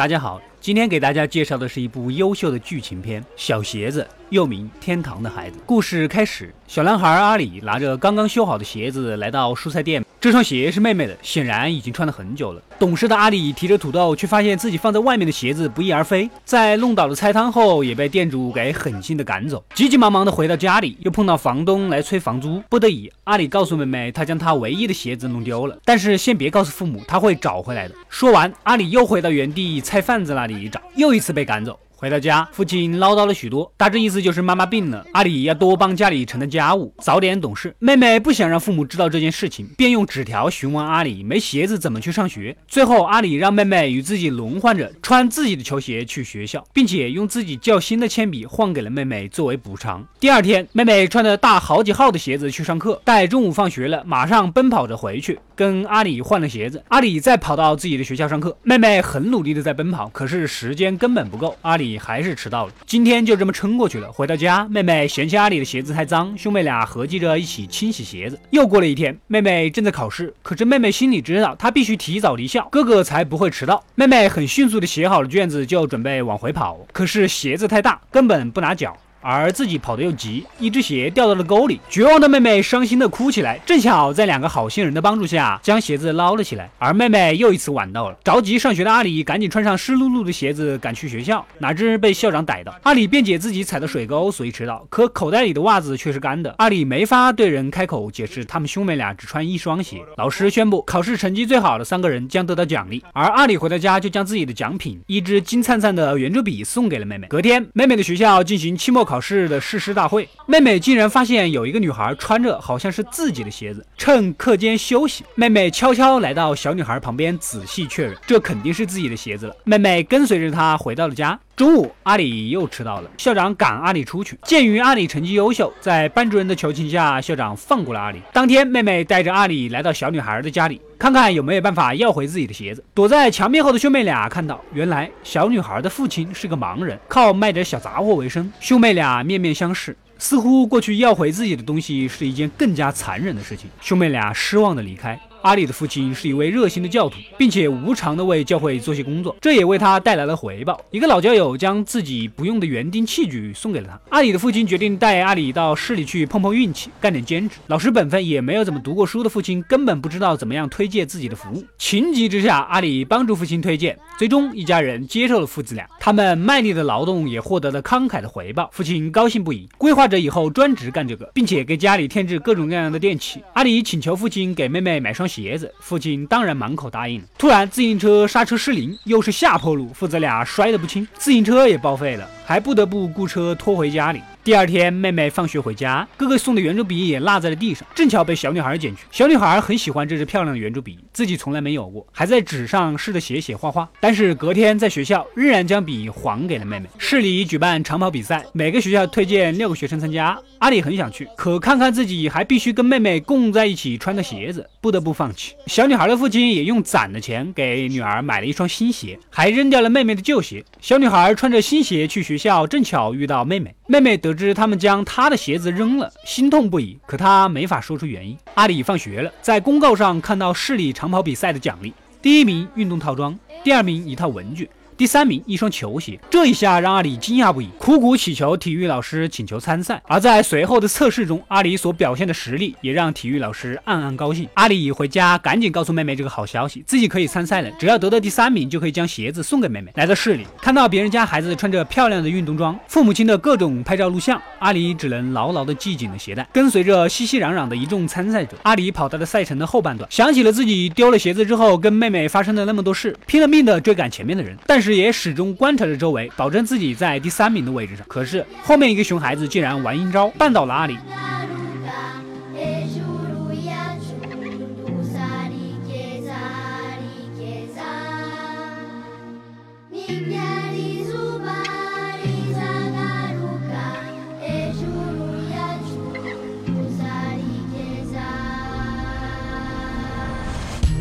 大家好，今天给大家介绍的是一部优秀的剧情片《小鞋子》，又名《天堂的孩子》。故事开始，小男孩阿里拿着刚刚修好的鞋子来到蔬菜店。这双鞋是妹妹的，显然已经穿了很久了。懂事的阿里提着土豆，却发现自己放在外面的鞋子不翼而飞。在弄倒了菜汤后，也被店主给狠心的赶走。急急忙忙的回到家里，又碰到房东来催房租。不得已，阿里告诉妹妹，他将他唯一的鞋子弄丢了，但是先别告诉父母，他会找回来的。说完，阿里又回到原地菜贩子那里找，又一次被赶走。回到家，父亲唠叨了许多，大致意思就是妈妈病了，阿里要多帮家里承担家务，早点懂事。妹妹不想让父母知道这件事情，便用纸条询问阿里没鞋子怎么去上学。最后，阿里让妹妹与自己轮换着穿自己的球鞋去学校，并且用自己较新的铅笔换给了妹妹作为补偿。第二天，妹妹穿着大好几号的鞋子去上课，待中午放学了，马上奔跑着回去跟阿里换了鞋子。阿里再跑到自己的学校上课，妹妹很努力的在奔跑，可是时间根本不够，阿里。还是迟到了，今天就这么撑过去了。回到家，妹妹嫌弃阿里的鞋子太脏，兄妹俩合计着一起清洗鞋子。又过了一天，妹妹正在考试，可是妹妹心里知道，她必须提早离校，哥哥才不会迟到。妹妹很迅速的写好了卷子，就准备往回跑，可是鞋子太大，根本不拿脚。而自己跑得又急，一只鞋掉到了沟里，绝望的妹妹伤心的哭起来。正巧在两个好心人的帮助下，将鞋子捞了起来。而妹妹又一次晚到了，着急上学的阿里赶紧穿上湿漉漉的鞋子赶去学校，哪知被校长逮到。阿里辩解自己踩到水沟，所以迟到，可口袋里的袜子却是干的。阿里没法对人开口解释，他们兄妹俩只穿一双鞋。老师宣布，考试成绩最好的三个人将得到奖励。而阿里回到家就将自己的奖品一支金灿灿的圆珠笔送给了妹妹。隔天，妹妹的学校进行期末。考考试的誓师大会，妹妹竟然发现有一个女孩穿着好像是自己的鞋子。趁课间休息，妹妹悄悄来到小女孩旁边，仔细确认，这肯定是自己的鞋子了。妹妹跟随着她回到了家。中午，阿里又迟到了。校长赶阿里出去。鉴于阿里成绩优秀，在班主任的求情下，校长放过了阿里。当天，妹妹带着阿里来到小女孩的家里，看看有没有办法要回自己的鞋子。躲在墙面后的兄妹俩看到，原来小女孩的父亲是个盲人，靠卖点小杂货为生。兄妹俩面面相视，似乎过去要回自己的东西是一件更加残忍的事情。兄妹俩失望的离开。阿里的父亲是一位热心的教徒，并且无偿的为教会做些工作，这也为他带来了回报。一个老教友将自己不用的园丁器具送给了他。阿里的父亲决定带阿里到市里去碰碰运气，干点兼职。老实本分也没有怎么读过书的父亲根本不知道怎么样推荐自己的服务。情急之下，阿里帮助父亲推荐，最终一家人接受了父子俩。他们卖力的劳动也获得了慷慨的回报，父亲高兴不已，规划着以后专职干这个，并且给家里添置各种各样的电器。阿里请求父亲给妹妹买双。鞋子，父亲当然满口答应。突然，自行车刹车失灵，又是下坡路，父子俩摔得不轻，自行车也报废了，还不得不雇车拖回家里。第二天，妹妹放学回家，哥哥送的圆珠笔也落在了地上，正巧被小女孩捡去。小女孩很喜欢这支漂亮的圆珠笔，自己从来没有过，还在纸上试着写写画画。但是隔天在学校，仍然将笔还给了妹妹。市里举办长跑比赛，每个学校推荐六个学生参加。阿里很想去，可看看自己还必须跟妹妹共在一起穿的鞋子，不得不放弃。小女孩的父亲也用攒的钱给女儿买了一双新鞋，还扔掉了妹妹的旧鞋。小女孩穿着新鞋去学校，正巧遇到妹妹。妹妹得知他们将她的鞋子扔了，心痛不已，可她没法说出原因。阿里放学了，在公告上看到市里长跑比赛的奖励：第一名运动套装，第二名一套文具。第三名，一双球鞋，这一下让阿里惊讶不已，苦苦祈求体育老师请求参赛。而在随后的测试中，阿里所表现的实力也让体育老师暗暗高兴。阿里回家赶紧告诉妹妹这个好消息，自己可以参赛了，只要得到第三名就可以将鞋子送给妹妹。来到市里，看到别人家孩子穿着漂亮的运动装，父母亲的各种拍照录像，阿里只能牢牢的系紧了鞋带，跟随着熙熙攘攘的一众参赛者，阿里跑到了赛程的后半段，想起了自己丢了鞋子之后跟妹妹发生的那么多事，拼了命的追赶前面的人，但是。也始终观察着周围，保证自己在第三名的位置上。可是后面一个熊孩子竟然玩阴招，绊倒了阿里。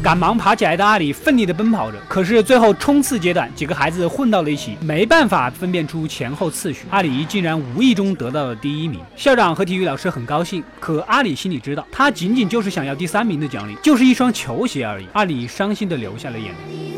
赶忙爬起来的阿里奋力地奔跑着，可是最后冲刺阶段，几个孩子混到了一起，没办法分辨出前后次序。阿里竟然无意中得到了第一名，校长和体育老师很高兴。可阿里心里知道，他仅仅就是想要第三名的奖励，就是一双球鞋而已。阿里伤心地流下了眼泪。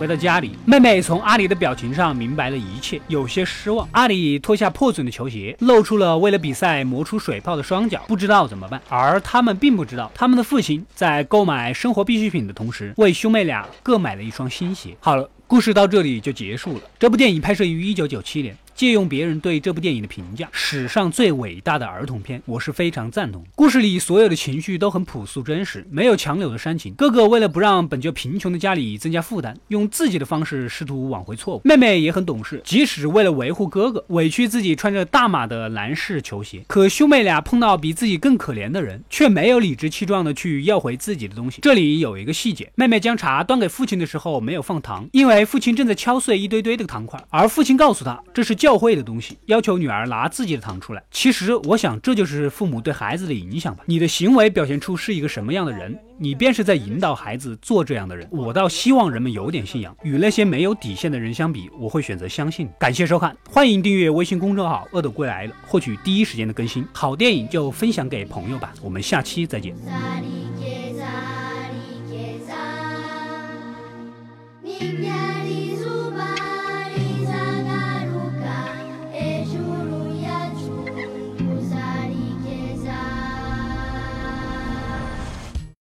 回到家里，妹妹从阿里的表情上明白了一切，有些失望。阿里脱下破损的球鞋，露出了为了比赛磨出水泡的双脚，不知道怎么办。而他们并不知道，他们的父亲在购买生活必需品的同时，为兄妹俩各买了一双新鞋。好了，故事到这里就结束了。这部电影拍摄于一九九七年。借用别人对这部电影的评价，史上最伟大的儿童片，我是非常赞同。故事里所有的情绪都很朴素真实，没有强扭的煽情。哥哥为了不让本就贫穷的家里增加负担，用自己的方式试图挽回错误。妹妹也很懂事，即使为了维护哥哥，委屈自己穿着大码的男士球鞋。可兄妹俩碰到比自己更可怜的人，却没有理直气壮的去要回自己的东西。这里有一个细节，妹妹将茶端给父亲的时候没有放糖，因为父亲正在敲碎一堆堆的糖块，而父亲告诉他这是教。教会的东西，要求女儿拿自己的糖出来。其实我想这就是父母对孩子的影响吧。你的行为表现出是一个什么样的人，你便是在引导孩子做这样的人。我倒希望人们有点信仰，与那些没有底线的人相比，我会选择相信。感谢收看，欢迎订阅微信公众号饿的归来了，获取第一时间的更新。好电影就分享给朋友吧，我们下期再见。